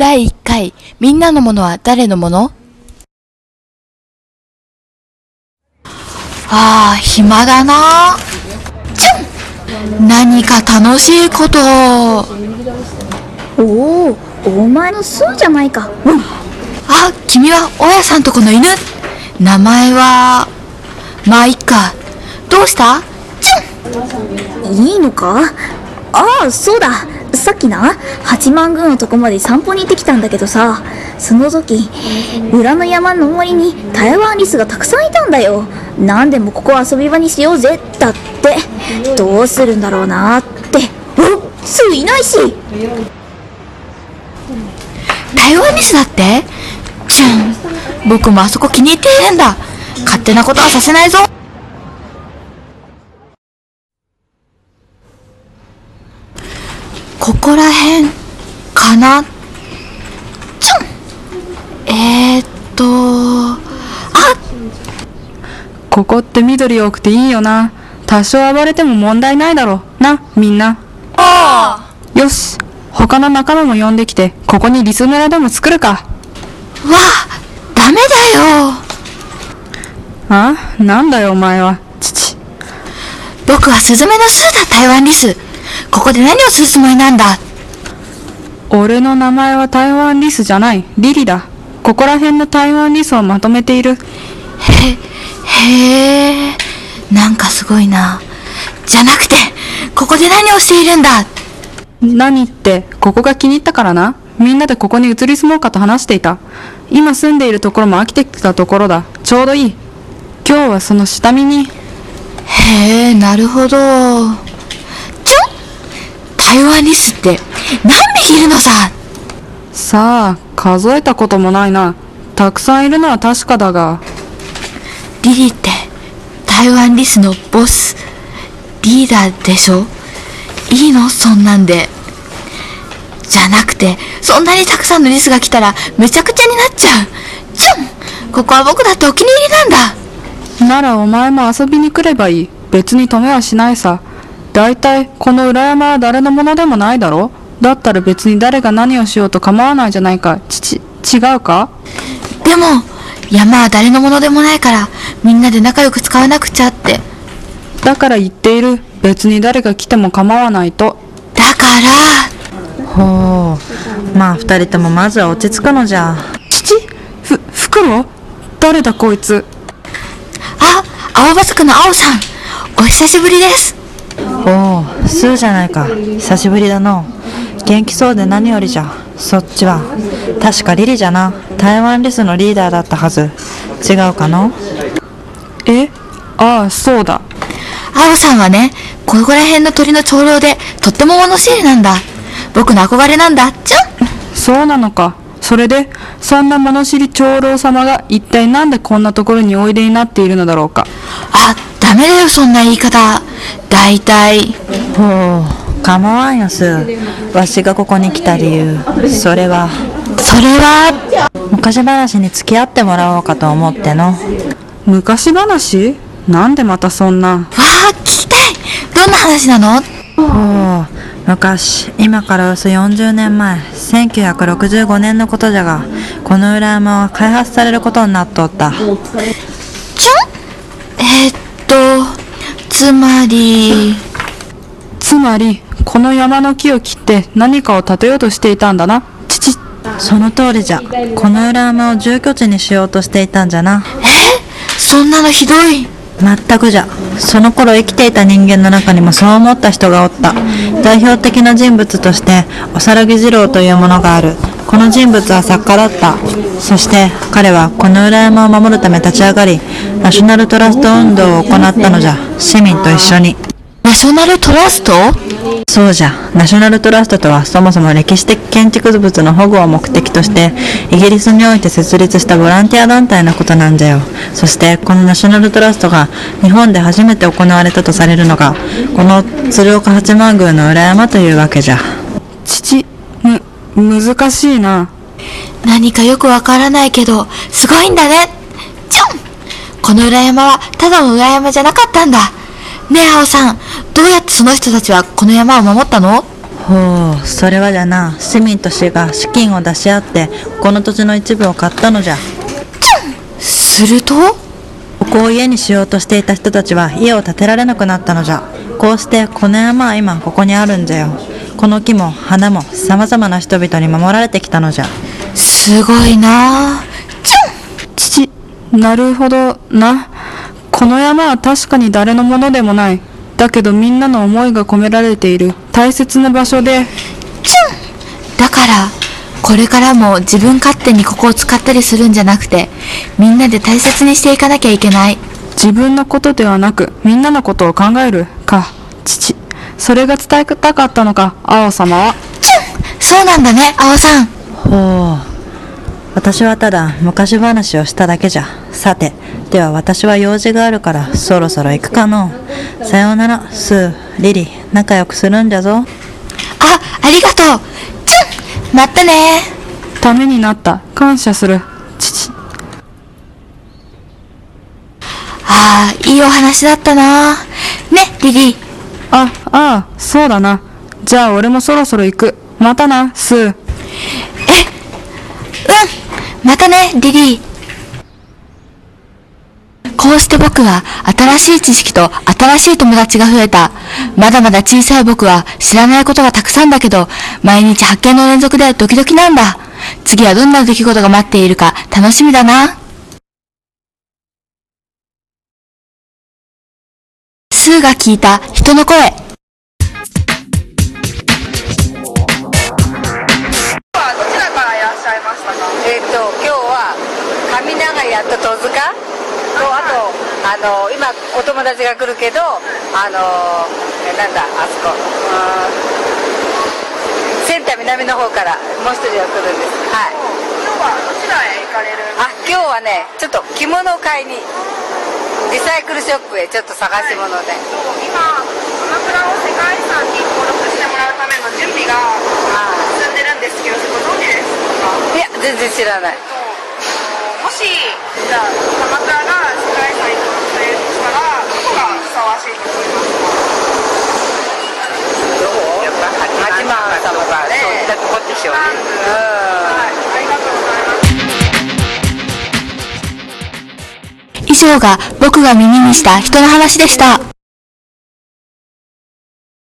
第1回、みんなのものは誰のもの？ああ、暇だな。ちゅん何か楽しいこと。おおお前のスーじゃないか。うん。あ、君は大家さんとこの犬。名前は、まあ、いっか。どうした？ちいいのか？ああそうださっきな八幡宮のとこまで散歩に行ってきたんだけどさその時裏の山の森に台湾リスがたくさんいたんだよ何でもここ遊び場にしようぜだってどうするんだろうなっておスーいないし台湾リスだって？ちゅん。僕もあそこ気に入っているんだ。勝手なことはさせないぞ。ここら辺かな？ちょんえー、っと、あここって緑多くていいよな。多少暴れても問題ないだろう。な、みんな。あよし。他の仲間も呼んできて、ここにリス村でも作るか。わあ、ダメだよ。あ？なんだよお前は。父。僕はスズメのスーだ、台湾リス。ここで何をするつもりなんだ？俺の名前は台湾リスじゃない。リリだ。ここら辺の台湾リスをまとめている。へ、へえ、なんかすごいな。じゃなくて、ここで何をしているんだ？何って、ここが気に入ったからな。みんなでここに移り住もうかと話していた。今住んでいるところも飽きてきたところだ。ちょうどいい。今日はその下見に。へえ、なるほど。台湾リスって何匹いるのさ？さあ、数えたこともないな。たくさんいるのは確かだが。リリって台湾リスのボス、リーダーでしょ？いいの？そんなんで。じゃなくて、そんなにたくさんのリスが来たらめちゃくちゃになっちゃう。ちょんここは僕だってお気に入りなんだ。ならお前も遊びに来ればいい。別に止めはしないさ。だいたいこの裏山は誰のものでもないだろ？だったら別に誰が何をしようと構わないじゃないか。ちち、違うか？でも、山は誰のものでもないから、みんなで仲良く使わなくちゃって。だから言っている。別に誰が来ても構わないと。だから、ほうまあ二人ともまずは落ち着くのじゃ父？ふ、フクロウ誰だこいつ？あ、青葉坂の青さん、お久しぶりです。おおスーじゃないか久しぶりだの元気そうで何よりじゃそっちは確かリリじゃな台湾リスのリーダーだったはず違うかの？え？ああ、そうだ。青さんはね、ここら辺の鳥の長老で、とっても物知りなんだ。僕の憧れなんだ。ちょんそうなのか。それで、そんな物知り長老様が一体なんでこんなところにおいでになっているのだろうか。あ、ダメだよ、そんな言い方。だいたい、ほう構わんよスーわしがここに来た理由。それは。それは、昔話に付き合ってもらおうかと思っての。昔話？なんでまたそんな？わあ、聞きたい。どんな話なの？ほう昔今からおよそ40年前。1965年のことじゃがこの裏山は開発されることになっとった。ちょ？んえーっと、つまり、つまり、この山の木を切って何かを建てようとしていたんだな。父、その通りじゃ。この裏山を住居地にしようとしていたんじゃな。そんなのひどい。全くじゃ。その頃生きていた人間の中にもそう思った人がおった。代表的な人物としておさらぎ二郎というものがある。この人物は作家だったそして彼はこの裏山を守るため立ち上がりナショナルトラスト運動を行ったのじゃ。市民と一緒に。ナショナルトラスト？そうじゃ。ナショナルトラストとはそもそも歴史的建築物の保護を目的としてイギリスにおいて設立したボランティア団体のことなんじゃよ。そしてこのナショナルトラストが日本で初めて行われたとされるのがこの鶴岡八幡宮の裏山というわけじゃ。父、む、難しいな。何かよくわからないけど、すごいんだね。ちょんこの裏山はただの裏山じゃなかったんだ。ねえ、青さん、どうやってその人たちはこの山を守ったの？ほうそれはじゃな。市民と市が資金を出し合ってこの土地の一部を買ったのじゃ。すると？ここを家にしようとしていた人たちは家を建てられなくなったのじゃ。こうしてこの山は今ここにあるんじゃよ。この木も花も様々な人々に守られてきたのじゃすごいな父、なるほどな。この山は確かに誰のものでもない。だけどみんなの思いが込められている大切な場所で、だから、これからも自分勝手にここを使ったりするんじゃなくて、みんなで大切にしていかなきゃいけない。自分のことではなくみんなのことを考えるか、父。それが伝えたかったのか、青様は。そうなんだね、青さん。ほう私はただ昔話をしただけじゃさてでは私は用事があるからそろそろ行くかのさようならスーリリ仲良くするんじゃぞあ、ありがとう。チュンまたねためになった。感謝する。父。ああ、いいお話だったな。ね、リリー。あ、ああ、そうだな。じゃあ俺もそろそろ行く。またな、スー。うん。またね、リリー。こうして僕は新しい知識と新しい友達が増えた。まだまだ小さい僕は知らないことがたくさんだけど、毎日発見の連続でドキドキなんだ。次はどんな出来事が待っているか楽しみだな。スーが聞いた人の声。あの今お友達が来るけどあのえなんだあそこ。センター南の方からもう一人が来るんです。はい。今日はどちらへ行かれる？あ今日はねちょっと着物を買いにリサイクルショップへちょっと探し物で、今鎌倉を世界遺産に登録してもらうための準備があ進んでるんですけどご存知ですか？いや全然知らない。もしじゃあ鎌倉が世界遺産に登録されるとしたらどこがふさわしいと思いますかやっぱ八幡様がそういったとこでしょうねはいありがとうございます以上が僕が耳にした人の話でした。